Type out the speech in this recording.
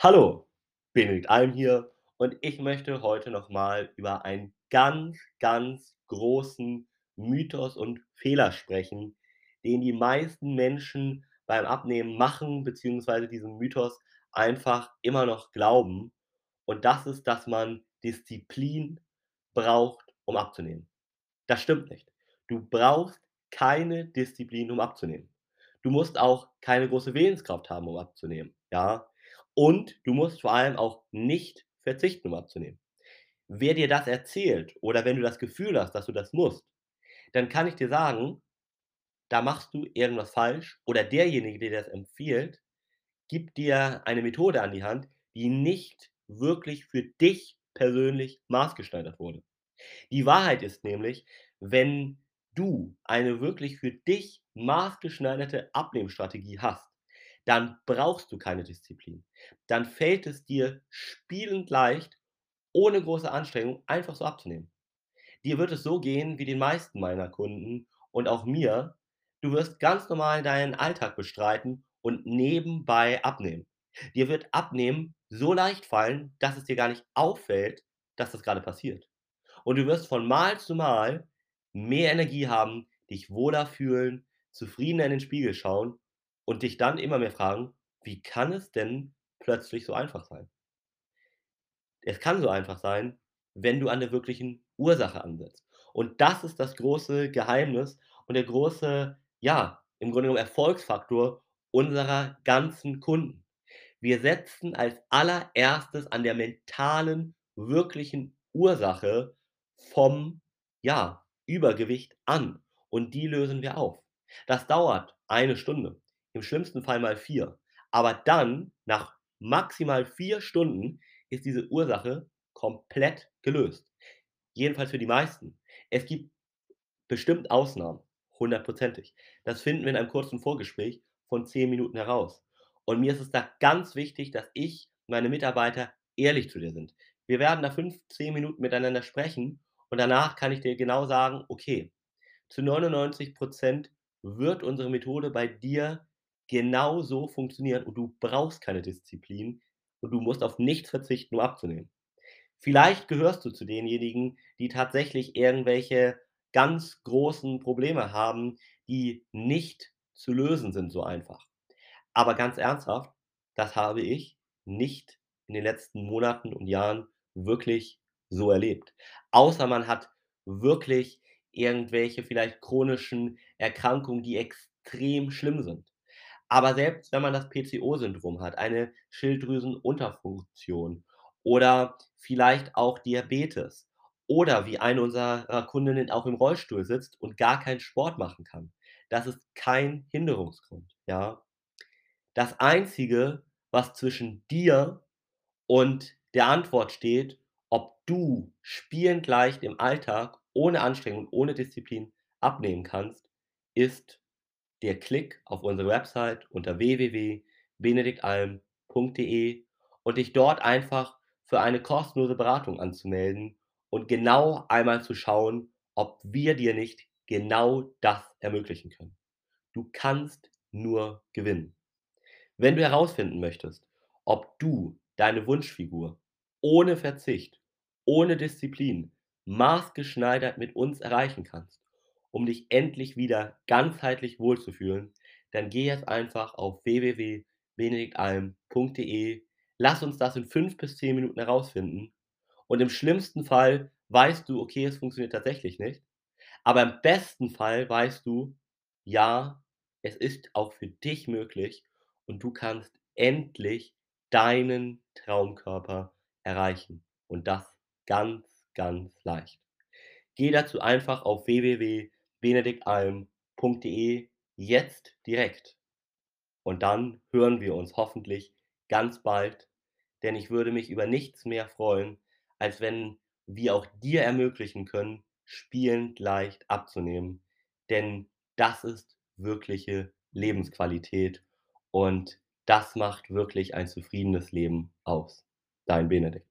Hallo, Benedikt Alm hier und ich möchte heute noch mal über einen ganz, ganz großen Mythos und Fehler sprechen, den die meisten Menschen beim Abnehmen machen, beziehungsweise diesen Mythos einfach immer noch glauben. Und das ist, dass man Disziplin braucht, um abzunehmen. Das stimmt nicht. Du brauchst keine Disziplin, um abzunehmen. Du musst auch keine große Willenskraft haben, um abzunehmen, ja? Und du musst vor allem auch nicht verzichten, um abzunehmen. Wer dir das erzählt oder wenn du das Gefühl hast, dass du das musst, dann kann ich dir sagen, da machst du irgendwas falsch oder derjenige, der das empfiehlt, gibt dir eine Methode an die Hand, die nicht wirklich für dich persönlich maßgeschneidert wurde. Die Wahrheit ist nämlich, wenn du eine wirklich für dich maßgeschneiderte Abnehmstrategie hast, dann brauchst du keine Disziplin. Dann fällt es dir spielend leicht, ohne große Anstrengung einfach so abzunehmen. Dir wird es so gehen wie den meisten meiner Kunden und auch mir. Du wirst ganz normal deinen Alltag bestreiten und nebenbei abnehmen. Dir wird Abnehmen so leicht fallen, dass es dir gar nicht auffällt, dass das gerade passiert. Und du wirst von Mal zu Mal mehr Energie haben, dich wohler fühlen, zufriedener in den Spiegel schauen und dich dann immer mehr fragen: „Wie kann es denn plötzlich so einfach sein?“ Es kann so einfach sein, wenn du an der wirklichen Ursache ansetzt. Und das ist das große Geheimnis und der große, ja, im Grunde genommen Erfolgsfaktor unserer ganzen Kunden. Wir setzen als Allererstes an der mentalen, wirklichen Ursache vom, ja, Übergewicht an und die lösen wir auf. Das dauert eine Stunde, im schlimmsten Fall mal 4. Aber dann, nach maximal 4 Stunden, ist diese Ursache komplett gelöst. Jedenfalls für die meisten. Es gibt bestimmt Ausnahmen, hundertprozentig. Das finden wir in einem kurzen Vorgespräch von 10 Minuten heraus. Und mir ist es da ganz wichtig, dass ich und meine Mitarbeiter ehrlich zu dir sind. Wir werden da 5, 10 Minuten miteinander sprechen und danach kann ich dir genau sagen: „Okay, zu 99% wird unsere Methode bei dir genau so funktionieren und du brauchst keine Disziplin und du musst auf nichts verzichten, um abzunehmen.“ Vielleicht gehörst du zu denjenigen, die tatsächlich irgendwelche ganz großen Probleme haben, die nicht zu lösen sind so einfach. Aber ganz ernsthaft, das habe ich nicht in den letzten Monaten und Jahren wirklich so erlebt. Außer man hat wirklich irgendwelche vielleicht chronischen Erkrankungen, die extrem schlimm sind. Aber selbst wenn man das PCO-Syndrom hat, eine Schilddrüsenunterfunktion oder vielleicht auch Diabetes oder wie eine unserer Kundinnen auch im Rollstuhl sitzt und gar keinen Sport machen kann. Das ist kein Hinderungsgrund, ja? Das Einzige, was zwischen dir und der Antwort steht, ob du spielend leicht im Alltag ohne Anstrengung, ohne Disziplin abnehmen kannst, ist der Klick auf unsere Website unter www.benediktalm.de und dich dort einfach für eine kostenlose Beratung anzumelden und genau einmal zu schauen, ob wir dir nicht genau das ermöglichen können. Du kannst nur gewinnen. Wenn du herausfinden möchtest, ob du deine Wunschfigur ohne Verzicht, ohne Disziplin, maßgeschneidert mit uns erreichen kannst, um dich endlich wieder ganzheitlich wohlzufühlen, dann geh jetzt einfach auf www.benediktalm.de. Lass uns das in 5 bis 10 Minuten herausfinden. Und im schlimmsten Fall weißt du, okay, es funktioniert tatsächlich nicht. Aber im besten Fall weißt du, ja, es ist auch für dich möglich und du kannst endlich deinen Traumkörper erreichen und das ganz, ganz leicht. Geh dazu einfach auf www.benediktalm.de jetzt direkt. Und dann hören wir uns hoffentlich ganz bald, denn ich würde mich über nichts mehr freuen, als wenn wir auch dir ermöglichen können, spielend leicht abzunehmen, denn das ist wirkliche Lebensqualität und das macht wirklich ein zufriedenes Leben aus. Dein Benedikt.